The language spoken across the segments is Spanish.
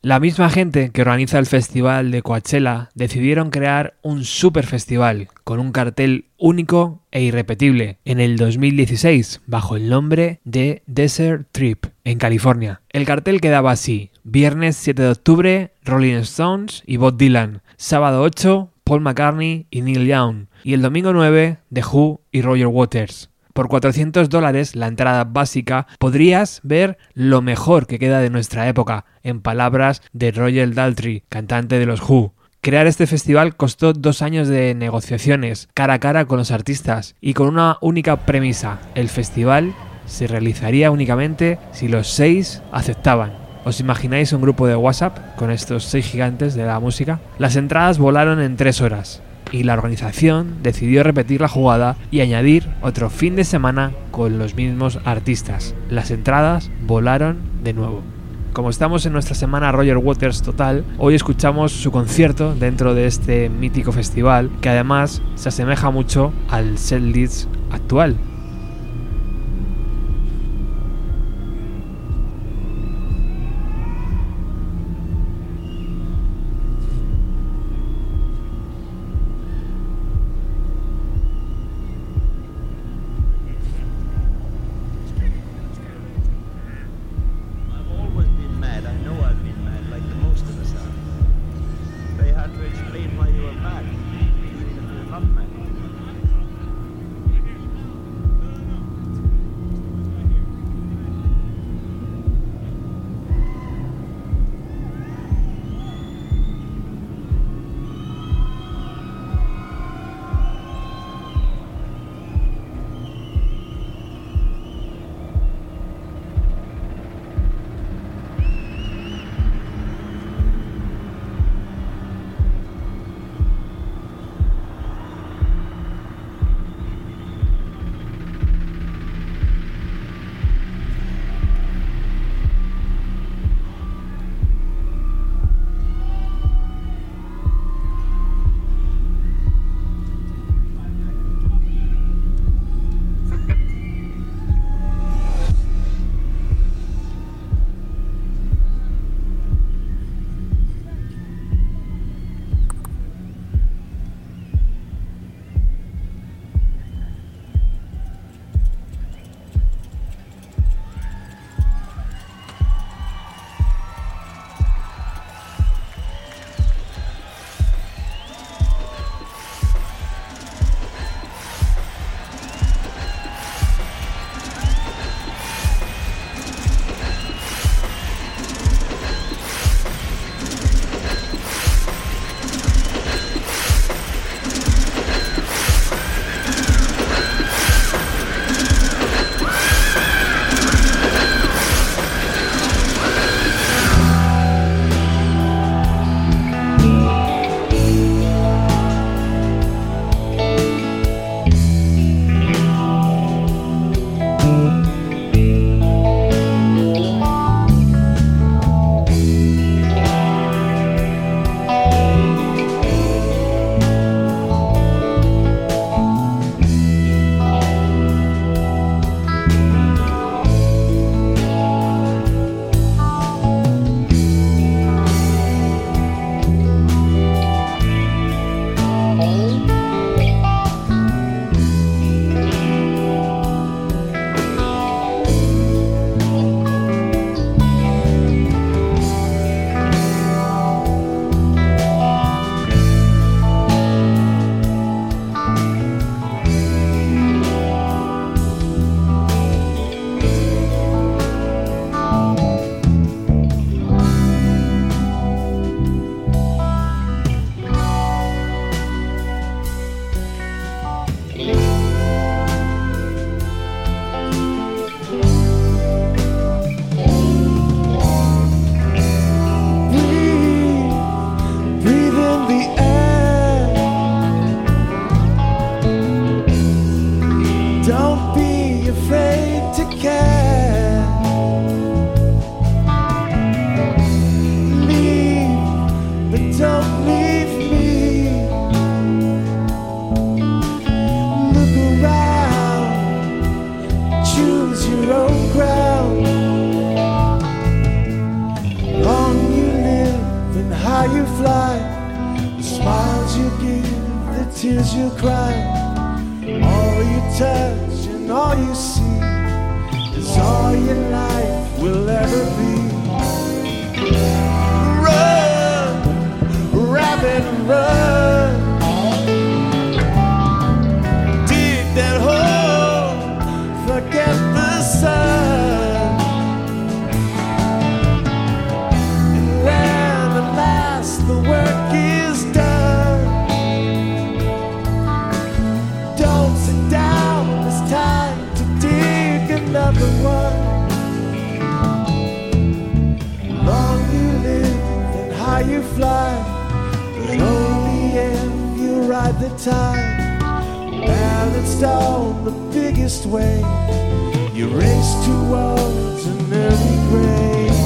La misma gente que organiza el festival de Coachella decidieron crear un super festival con un cartel único e irrepetible en el 2016 bajo el nombre de Desert Trip en California. El cartel quedaba así: viernes 7 de octubre, Rolling Stones y Bob Dylan, sábado 8, Paul McCartney y Neil Young, y el domingo 9, The Who y Roger Waters. Por 400 dólares, la entrada básica, podrías ver lo mejor que queda de nuestra época, en palabras de Roger Daltrey, cantante de los Who. Crear este festival costó dos años de negociaciones, cara a cara con los artistas, y con una única premisa, el festival se realizaría únicamente si los seis aceptaban. ¿Os imagináis un grupo de WhatsApp con estos seis gigantes de la música? Las entradas volaron en tres horas, y la organización decidió repetir la jugada y añadir otro fin de semana con los mismos artistas. Las entradas volaron de nuevo. Como estamos en nuestra semana Roger Waters total, hoy escuchamos su concierto dentro de este mítico festival que además se asemeja mucho al set actual. ride the tide, balanced on the biggest wave. You race towards an early grave.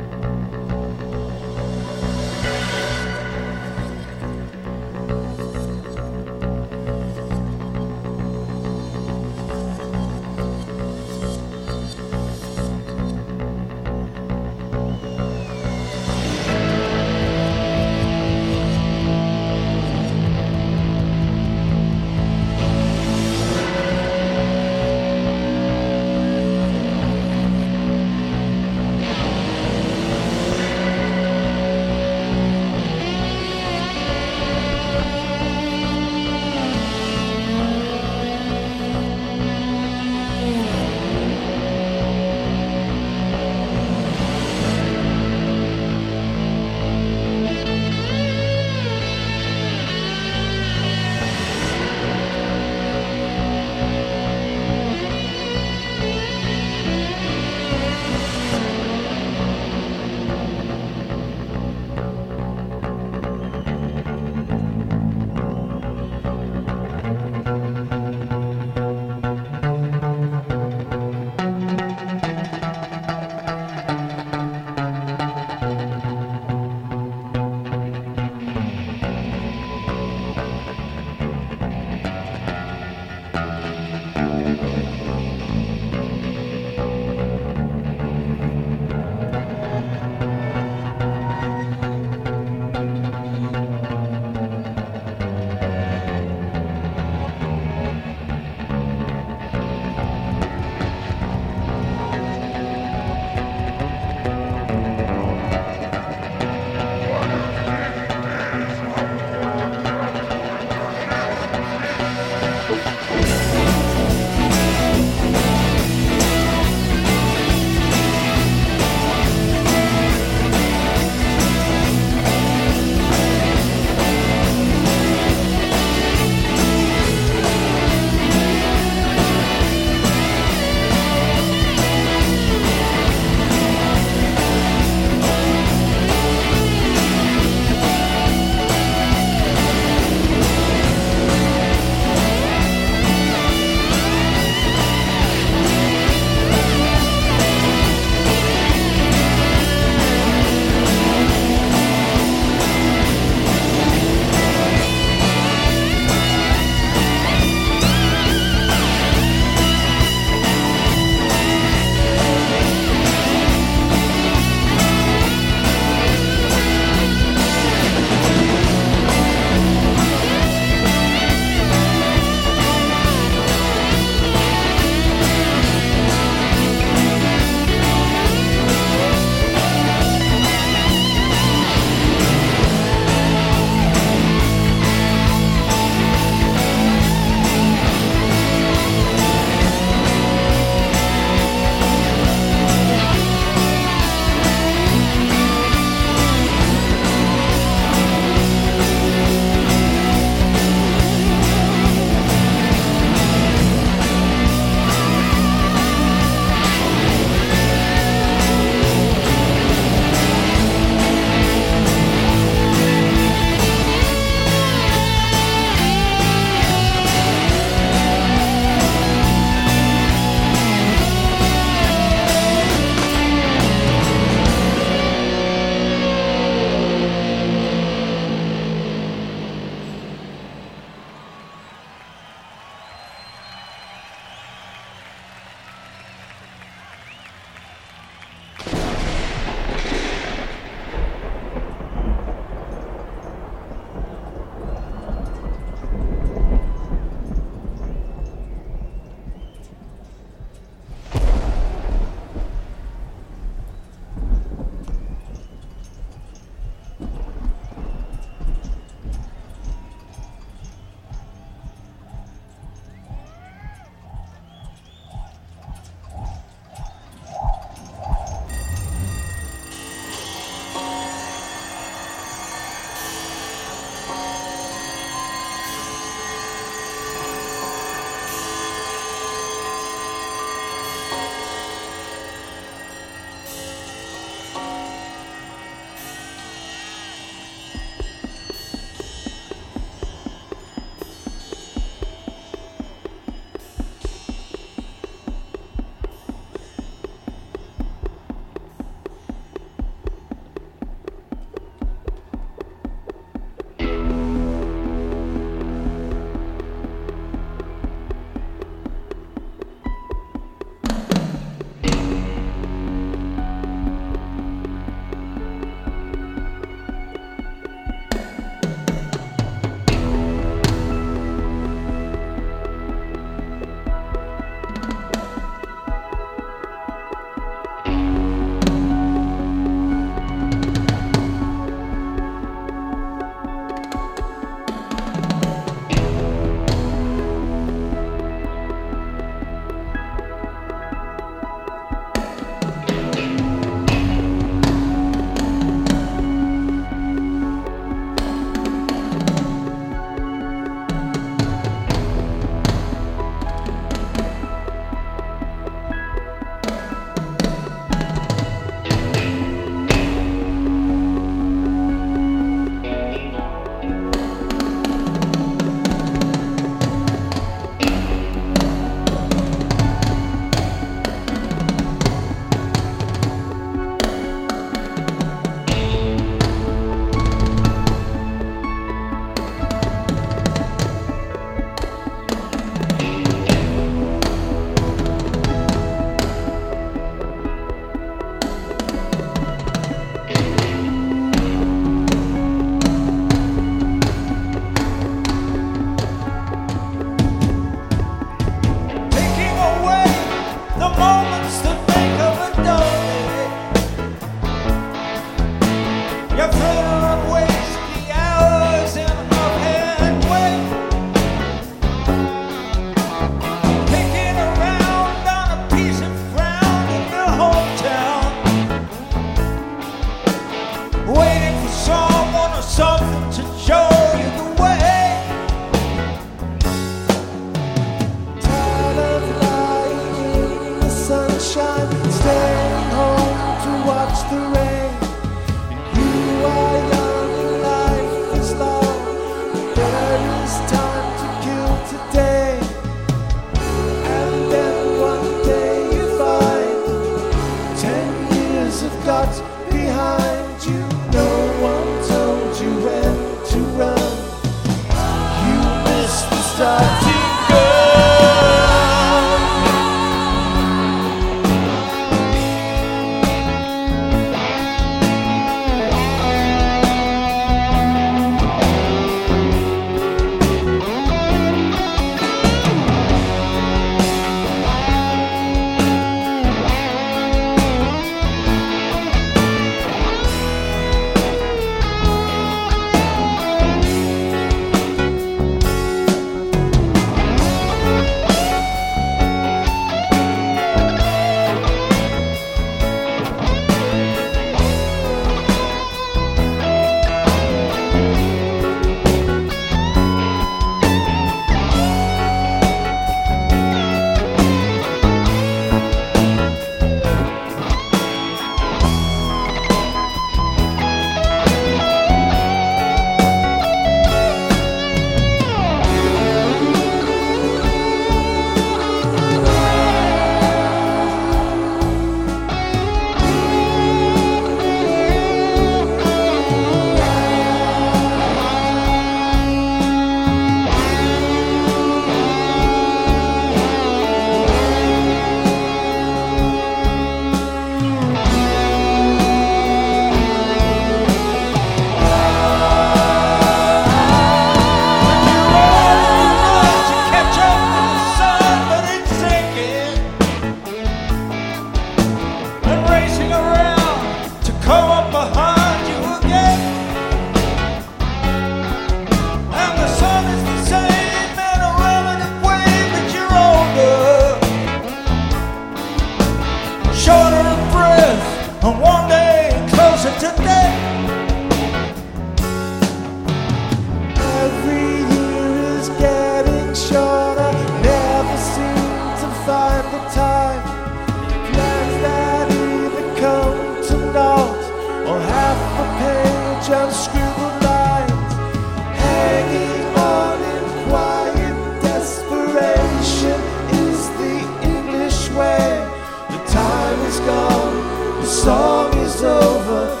Song is over.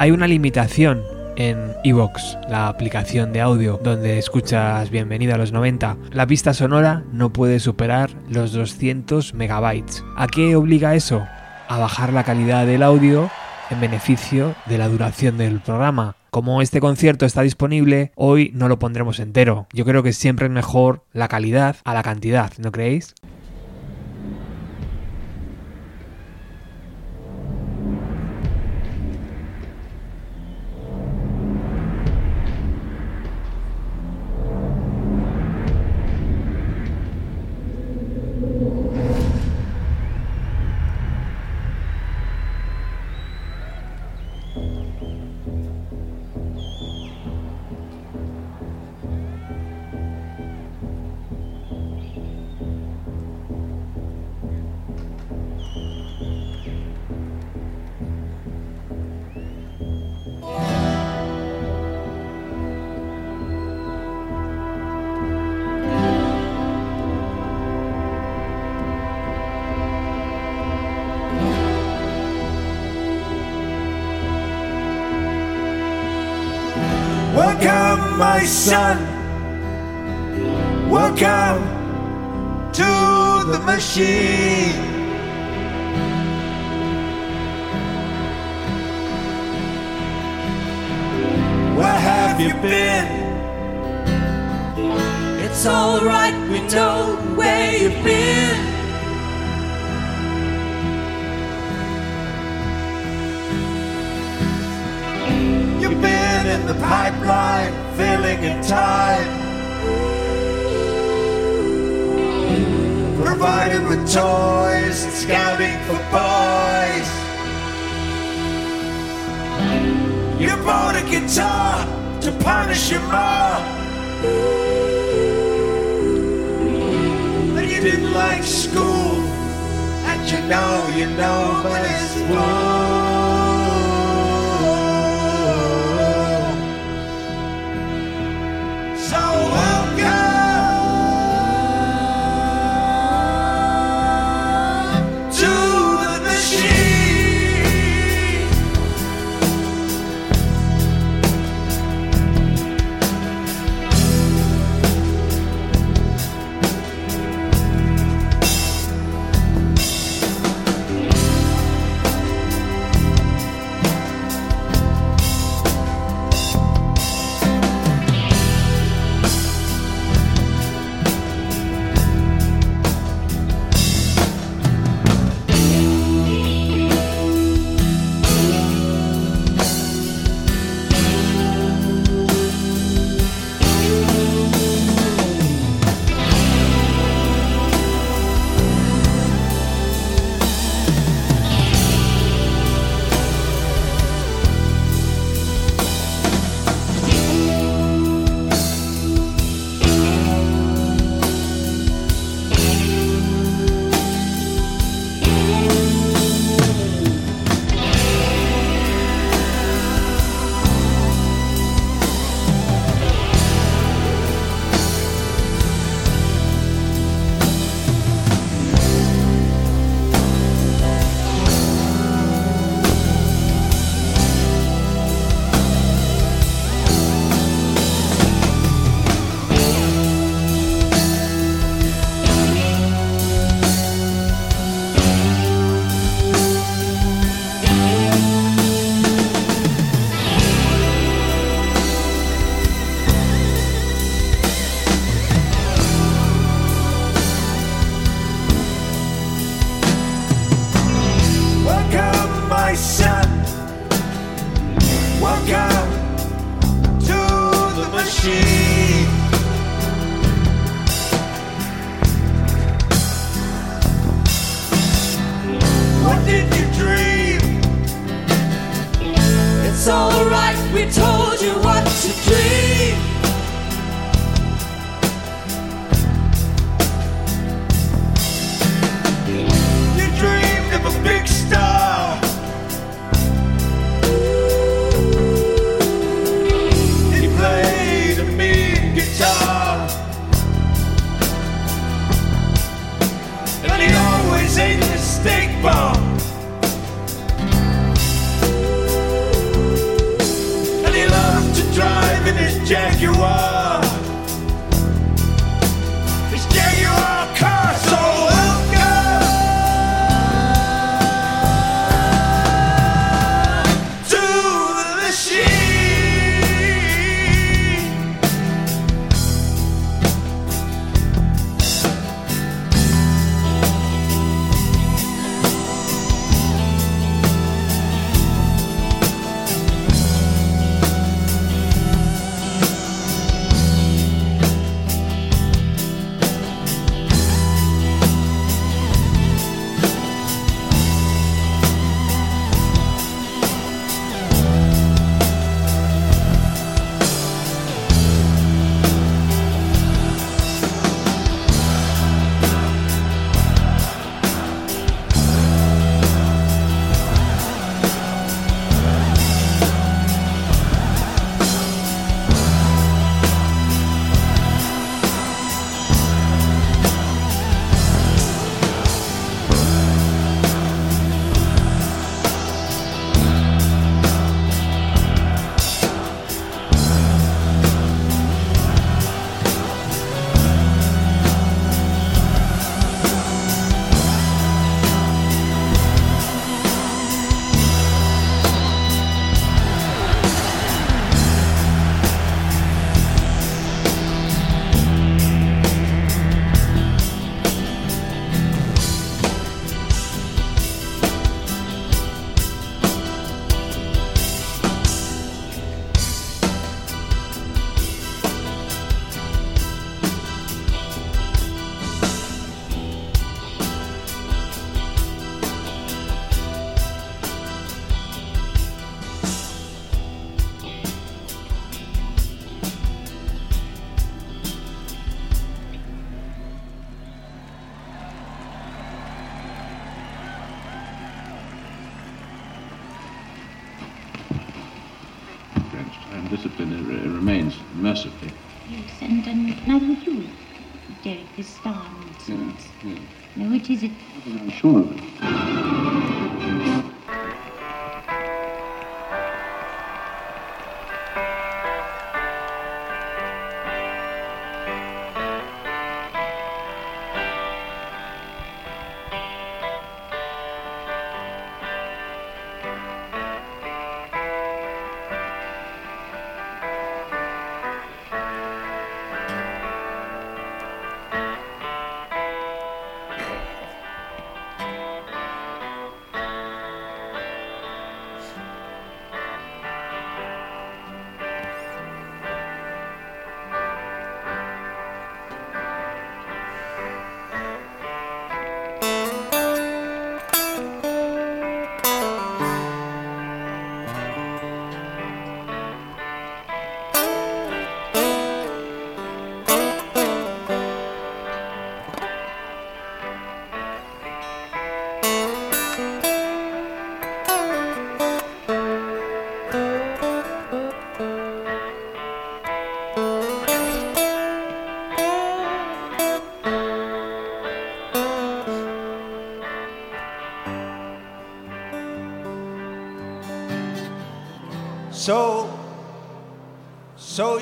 Hay una limitación en Evox, la aplicación de audio donde escuchas Bienvenida a los 90. La pista sonora no puede superar los 200 megabytes. ¿A qué obliga eso? A bajar la calidad del audio en beneficio de la duración del programa. Como este concierto está disponible, hoy no lo pondremos entero. Yo creo que siempre es mejor la calidad a la cantidad, ¿no creéis?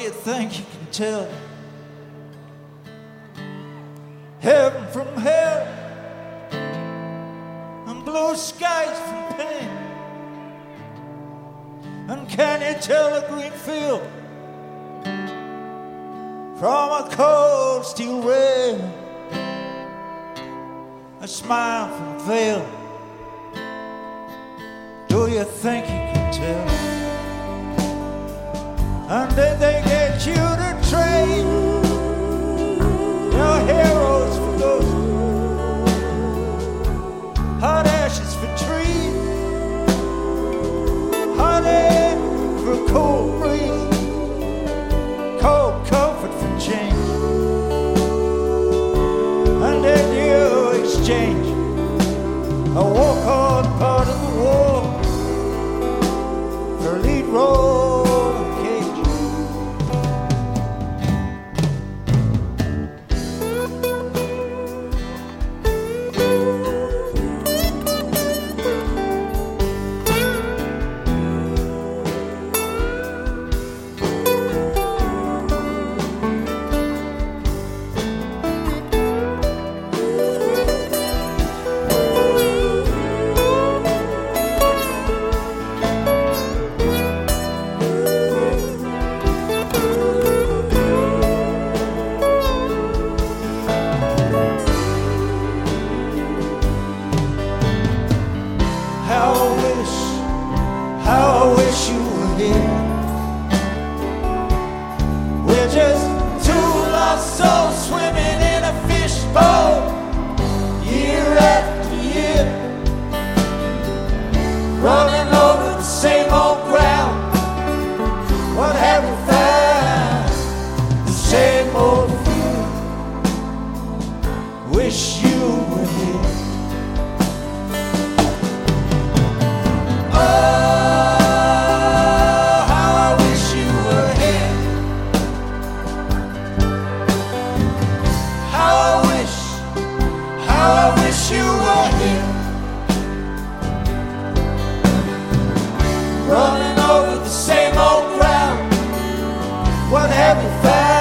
you think you can tell? Heaven from hell and blue skies from pain. And can you tell a green field from a cold steel rail? A smile from veil. Do you think sacrifice.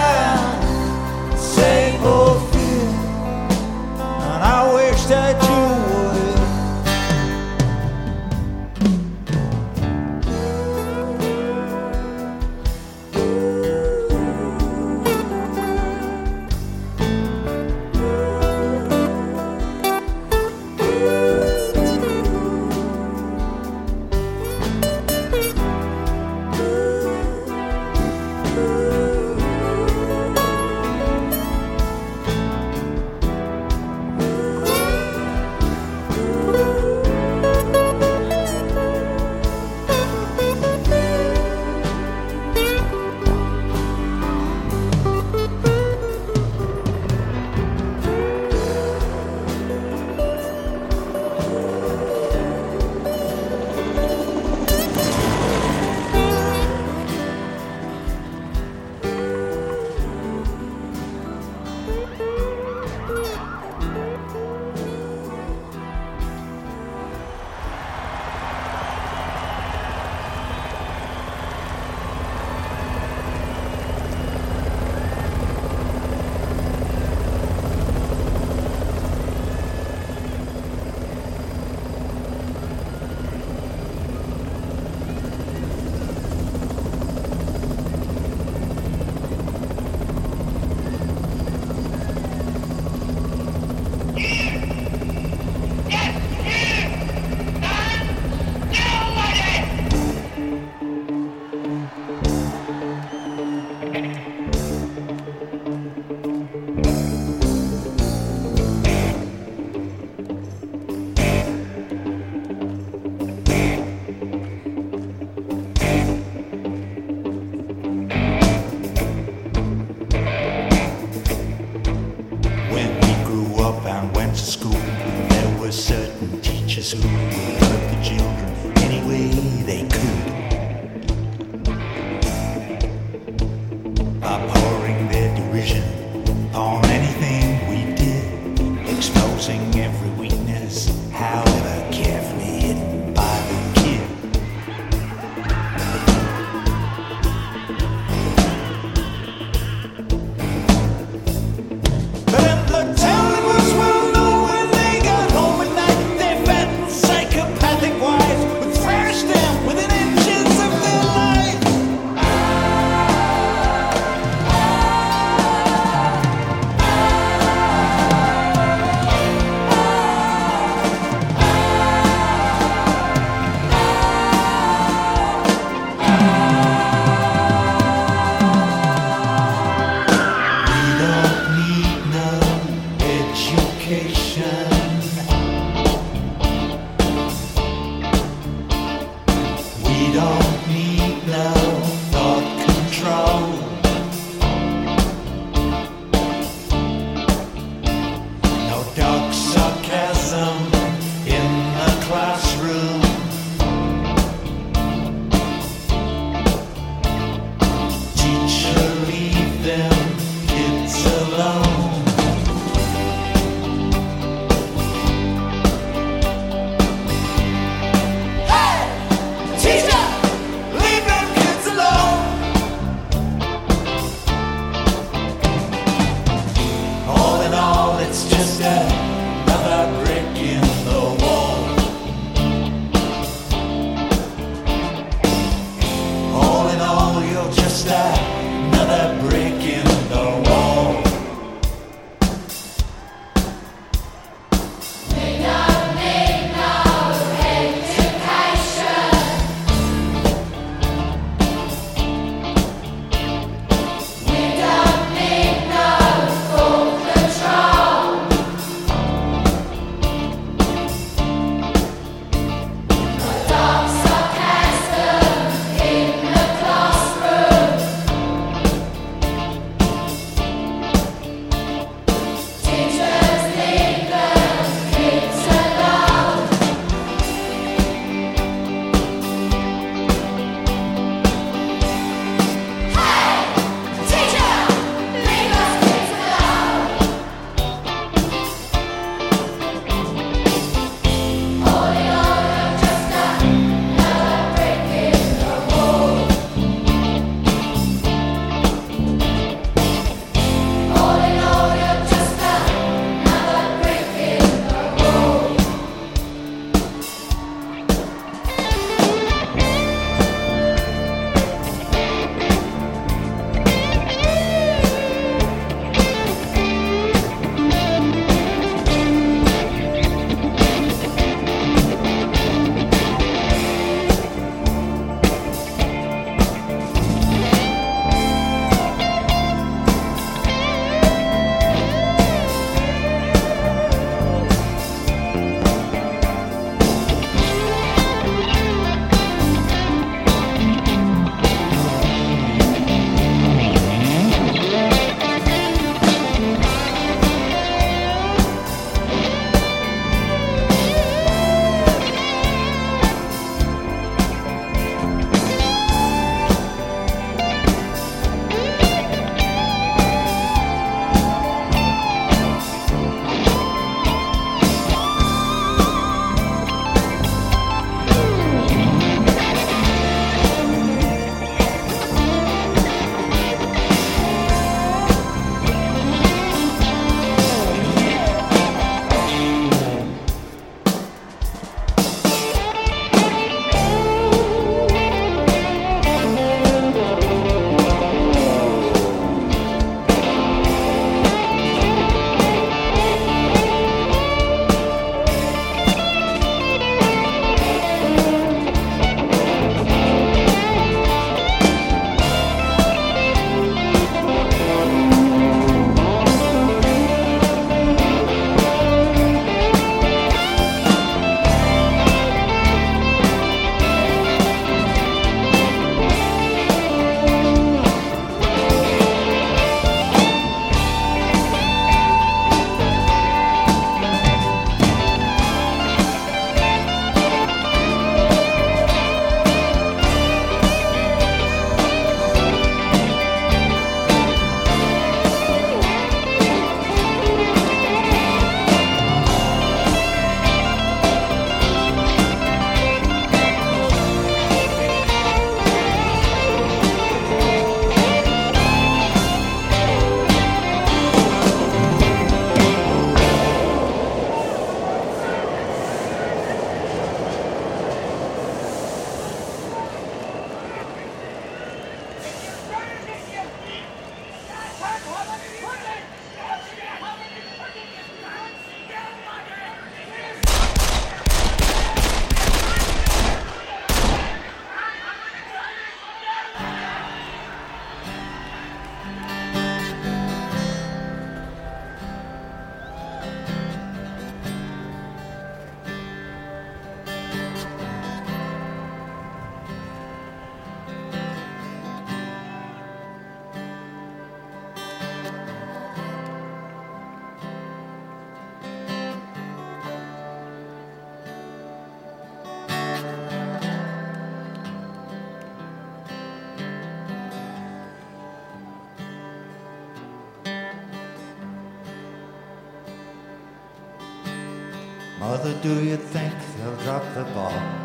Mother, do you think they'll drop the ball?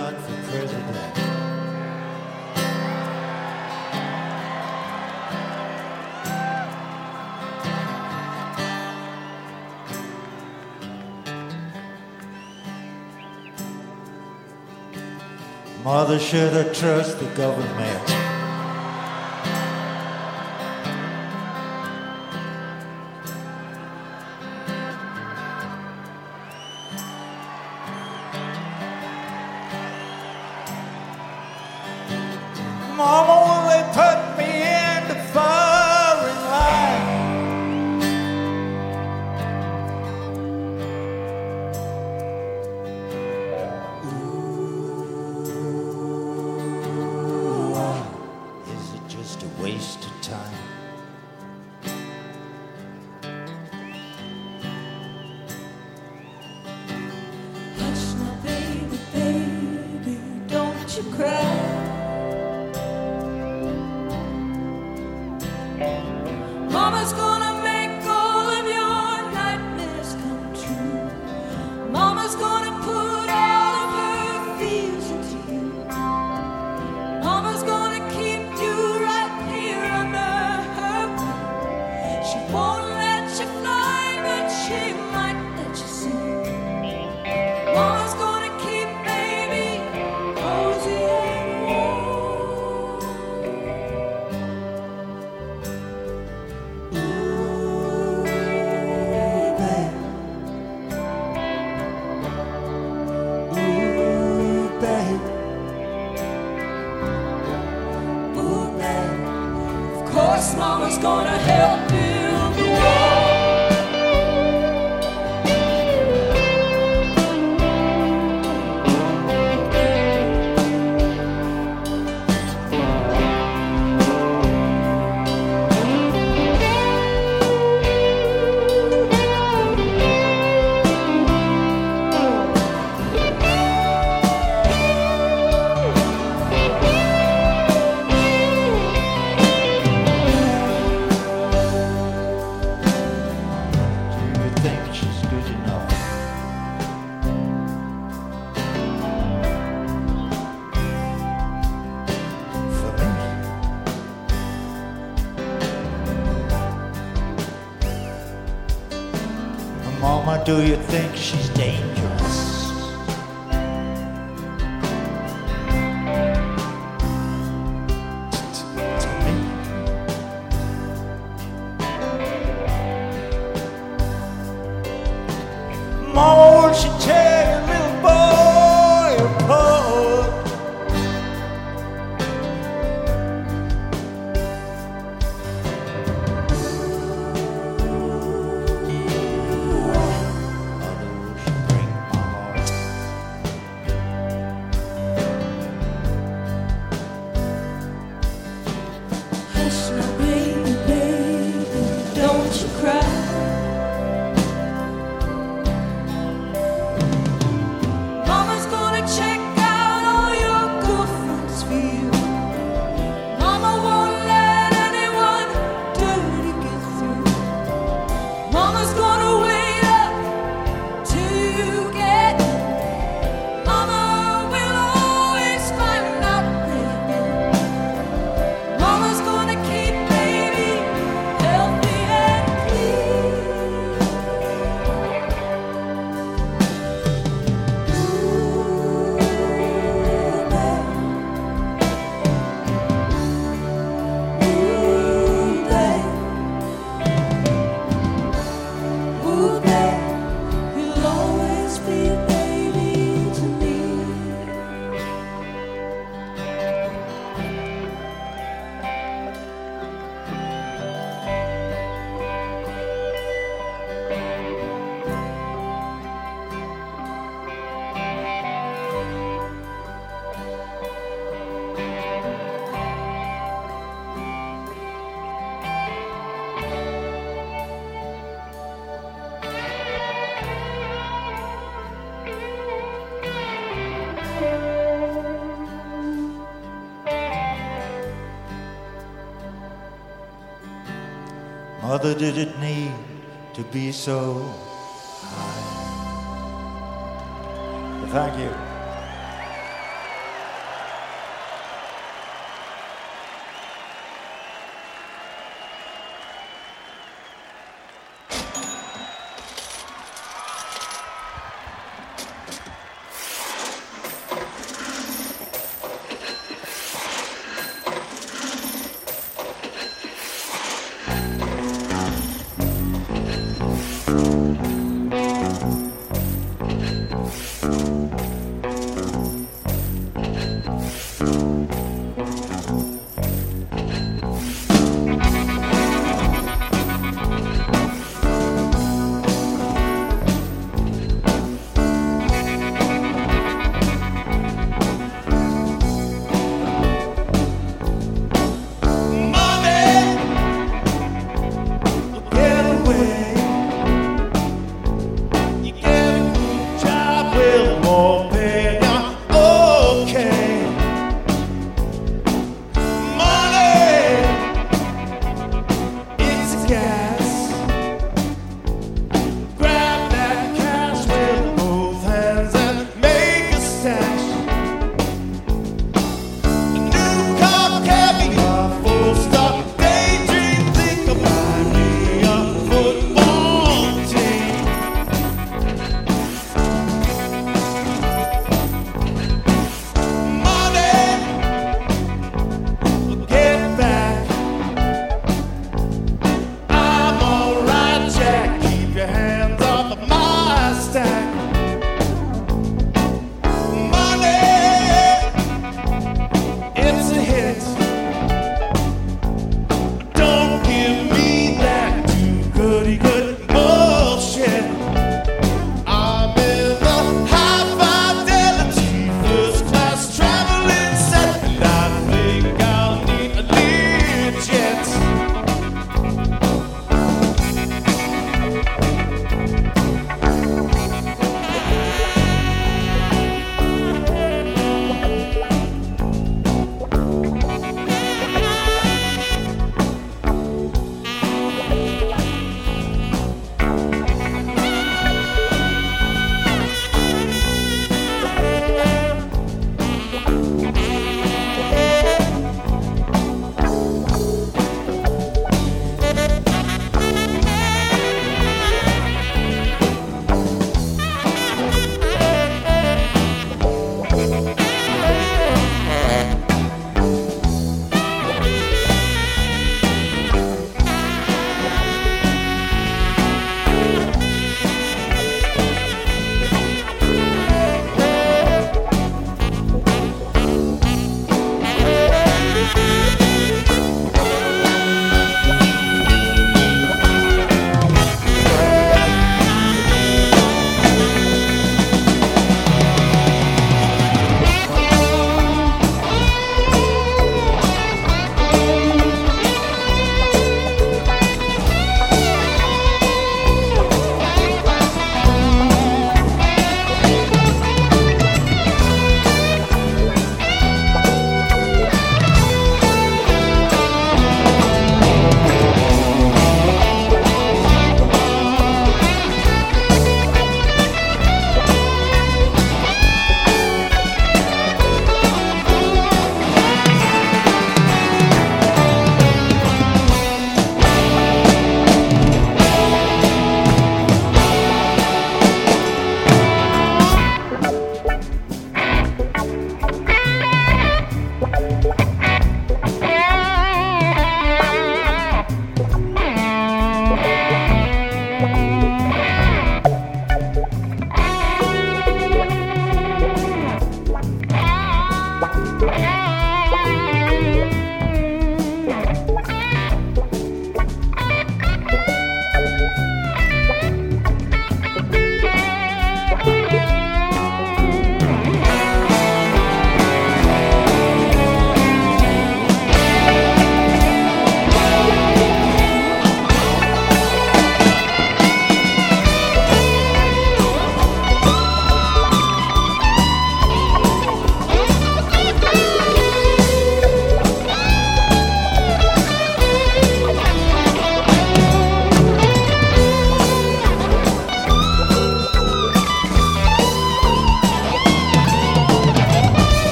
Mother should have trusted the government. Mother, did it need to be so high? Thank you.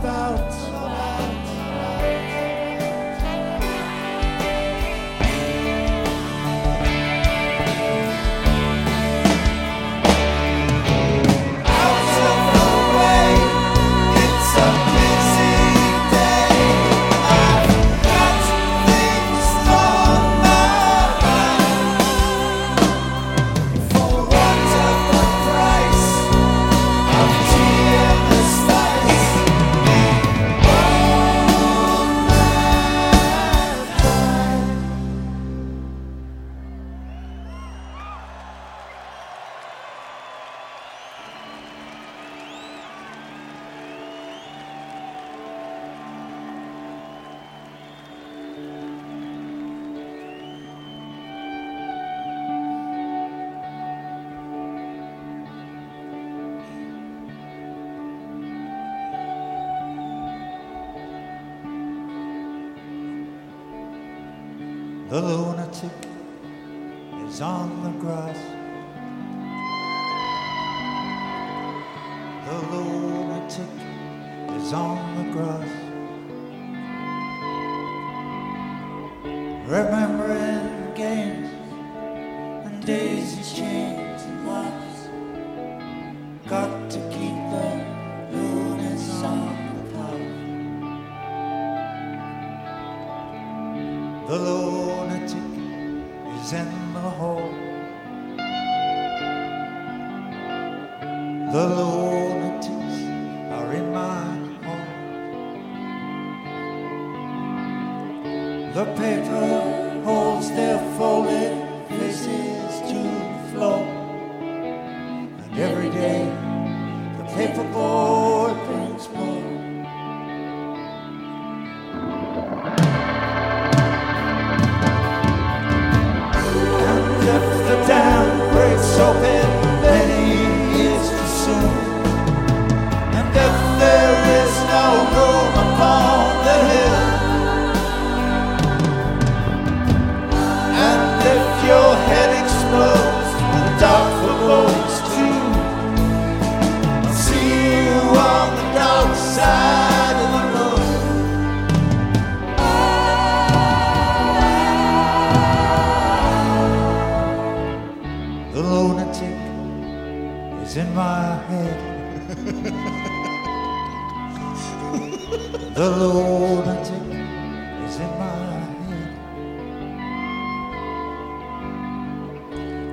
about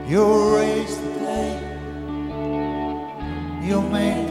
You'll raise the play. You'll make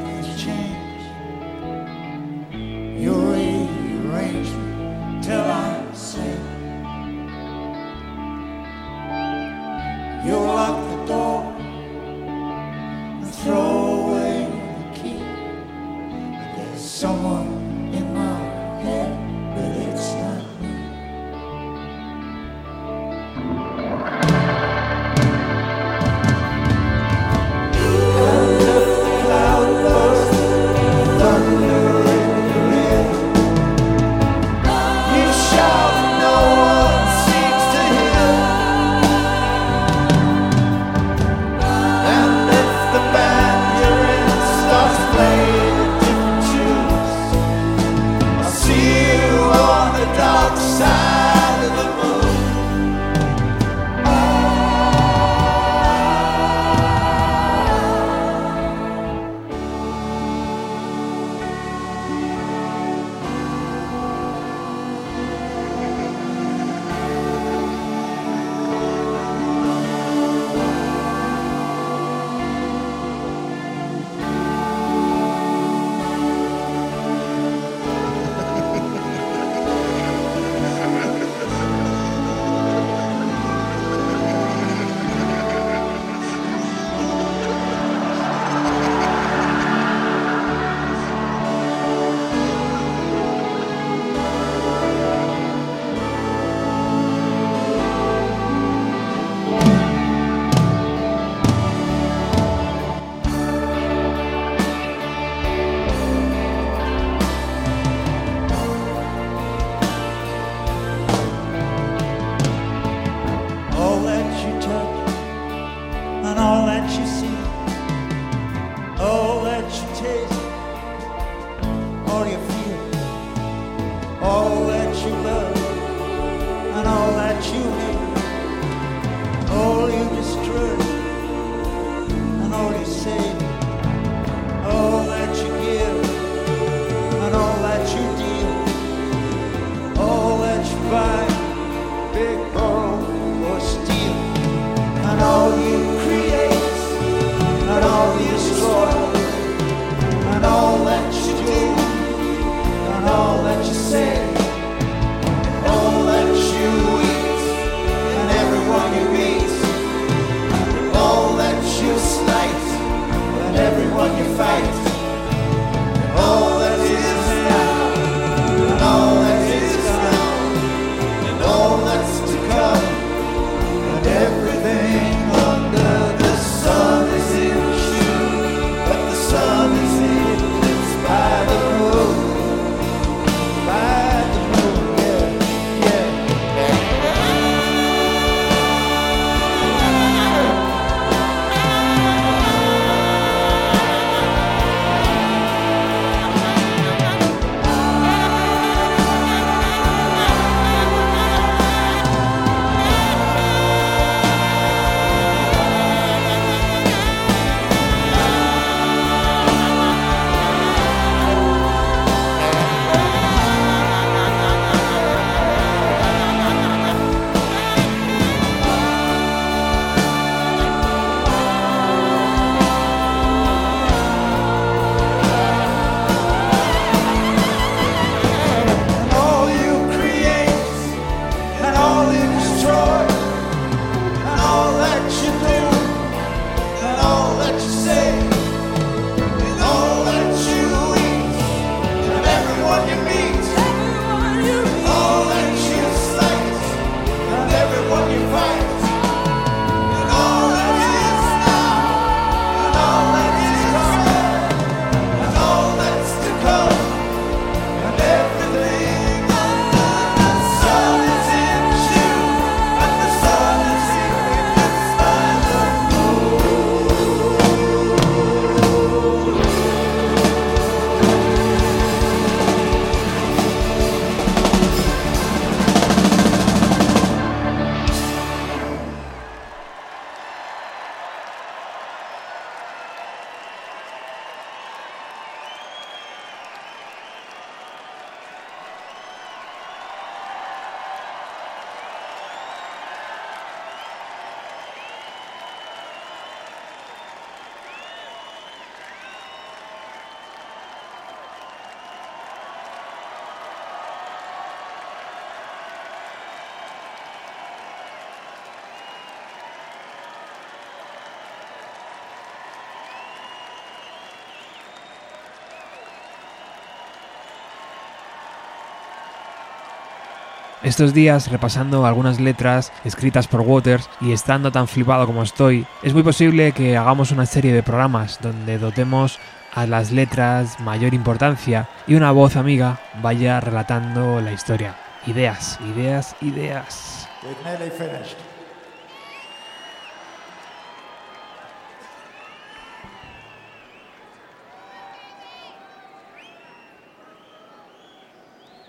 Estos días, repasando algunas letras escritas por Waters y estando tan flipado como estoy, es muy posible que hagamos una serie de programas donde dotemos a las letras mayor importancia y una voz amiga vaya relatando la historia. Ideas, ideas, ideas.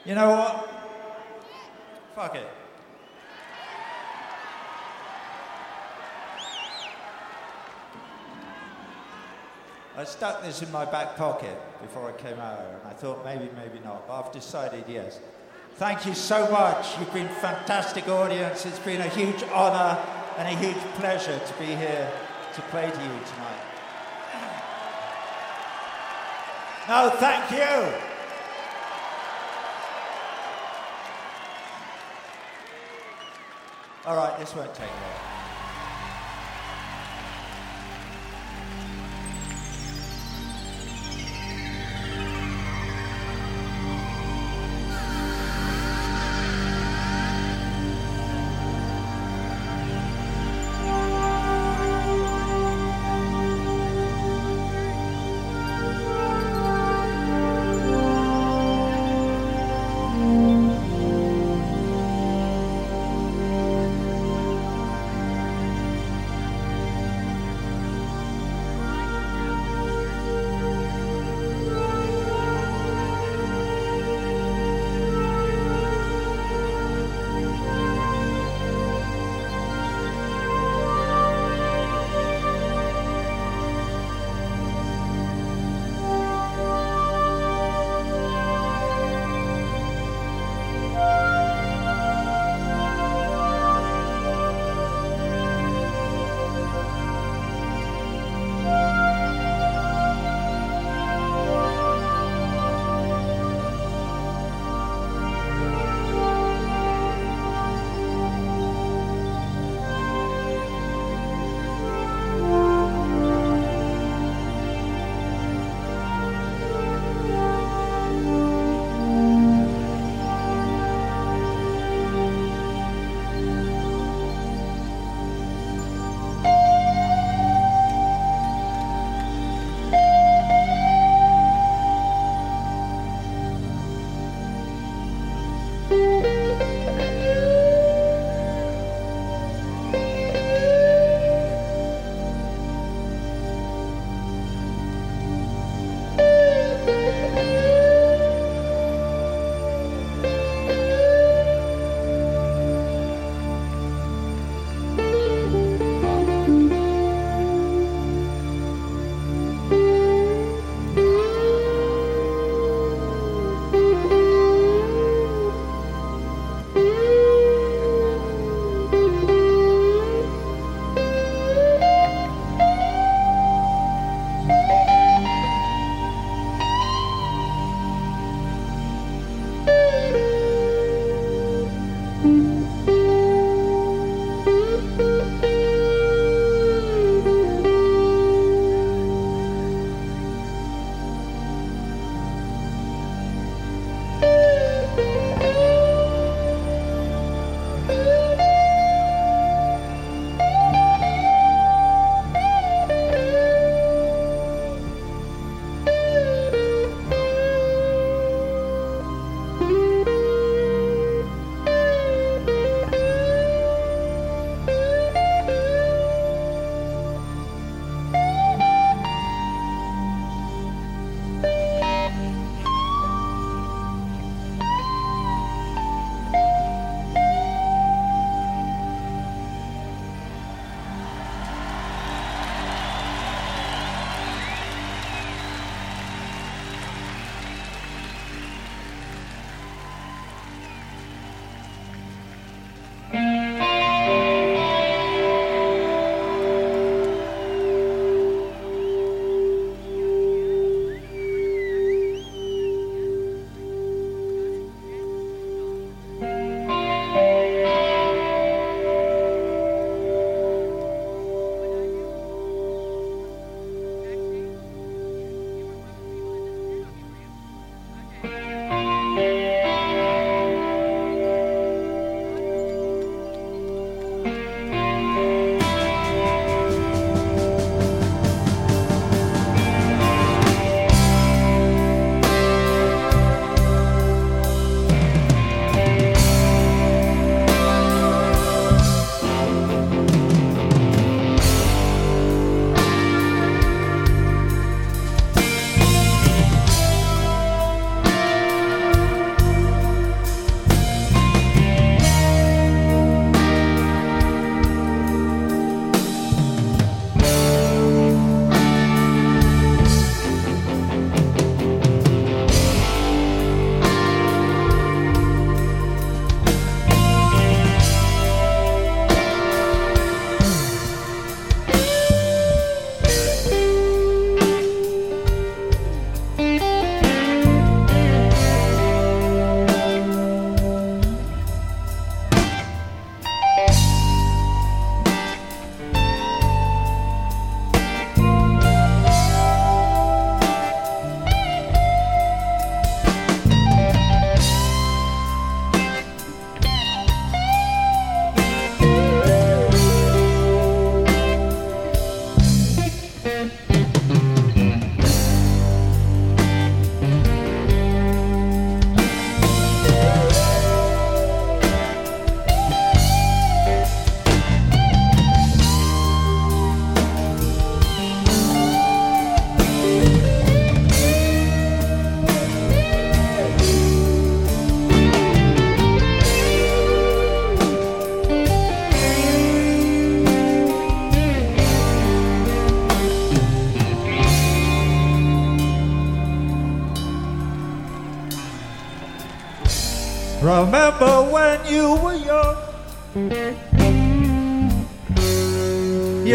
You know? Fuck it. I stuck this in my back pocket before I came out, and I thought maybe, maybe not, but I've decided yes. Thank you so much. You've been fantastic audience. It's been a huge honor and a huge pleasure to be here to play to you tonight. No, thank you. All right, this won't take long.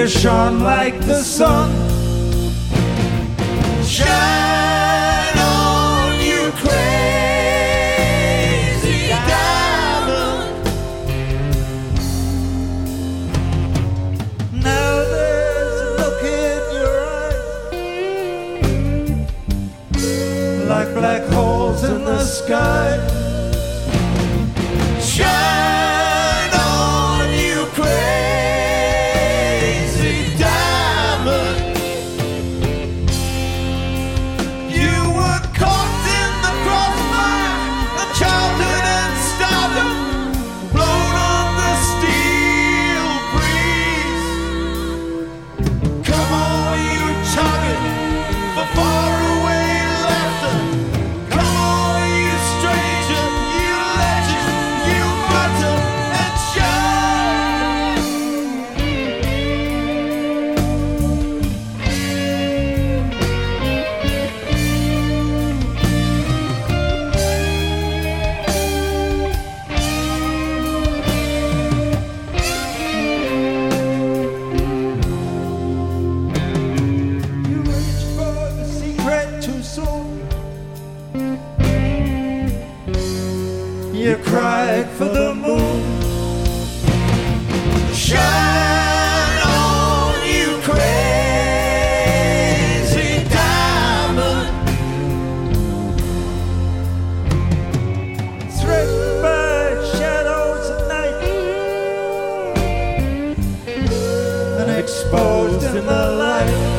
Shone like the sun. Exposed in the light.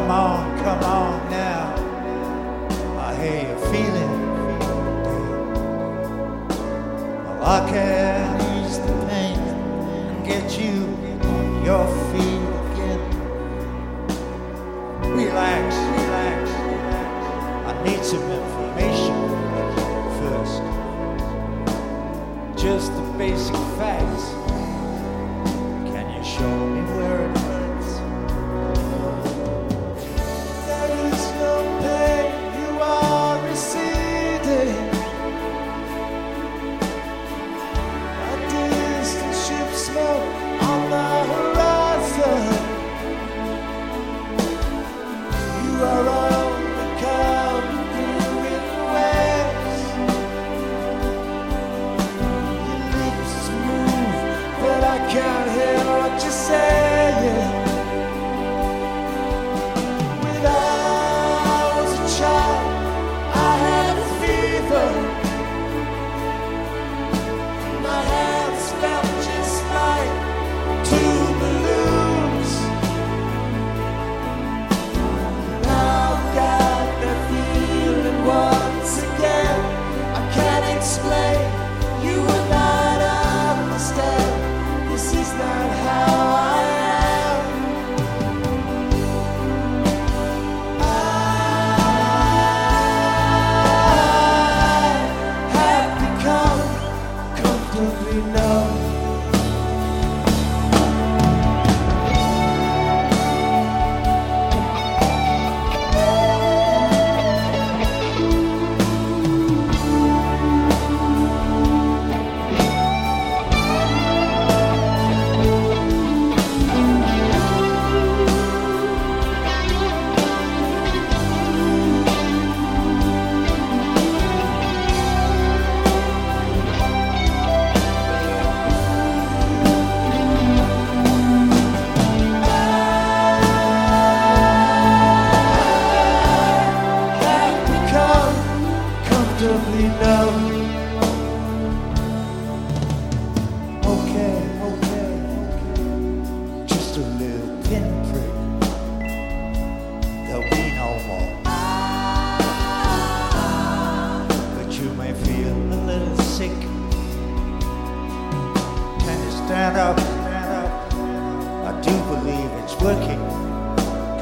mal.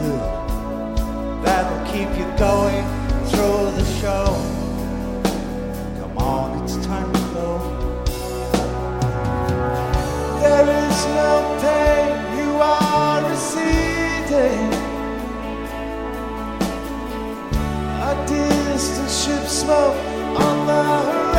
good that'll keep you going through the show. Come on, it's time to go. There is no pain you are receding. A distant ship smoke on the horizon.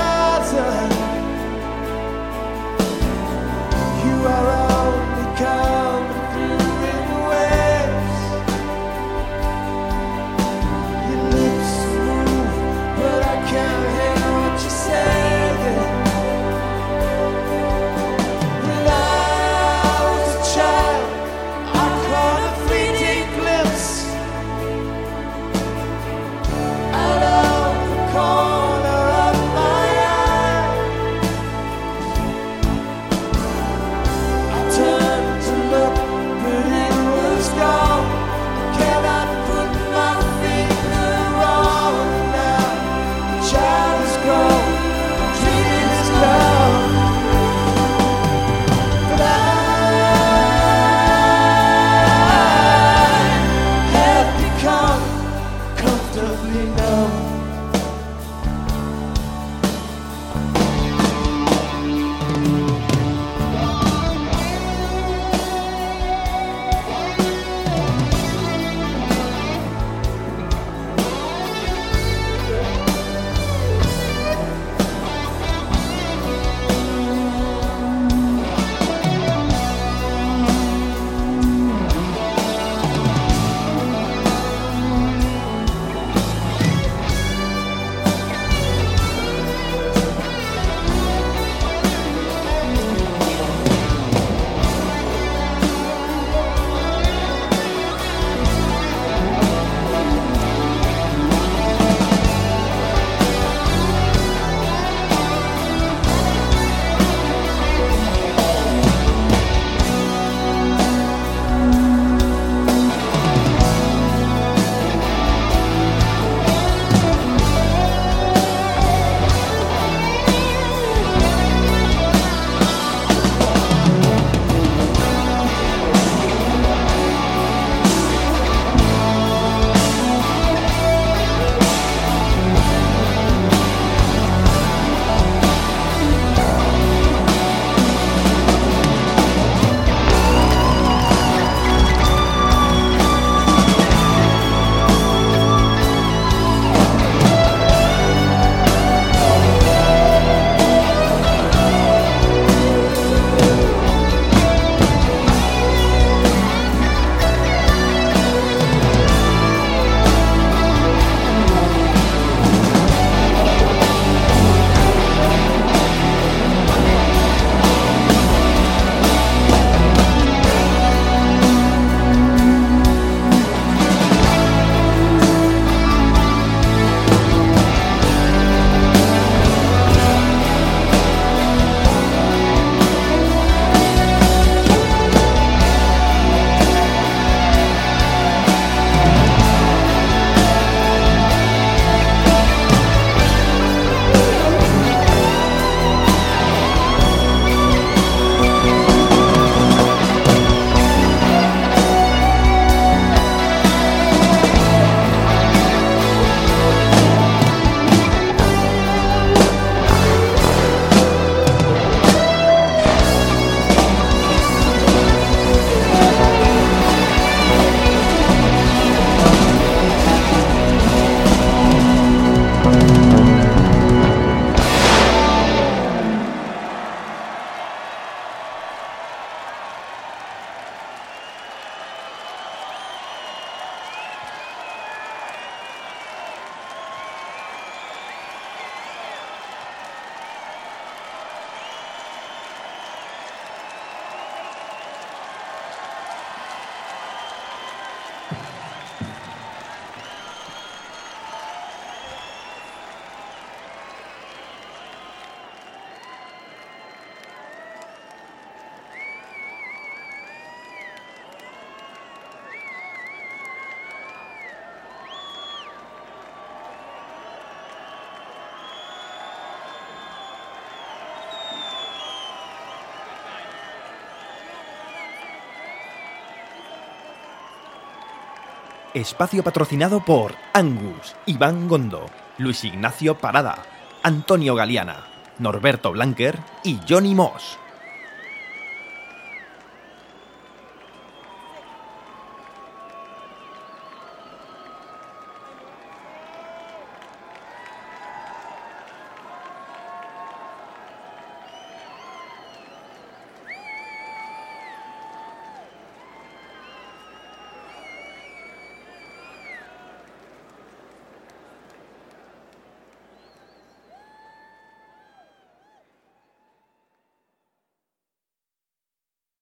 Espacio patrocinado por Angus, Iván Gondo, Luis Ignacio Parada, Antonio Galeana, Norberto Blanquer y Johnny Moss.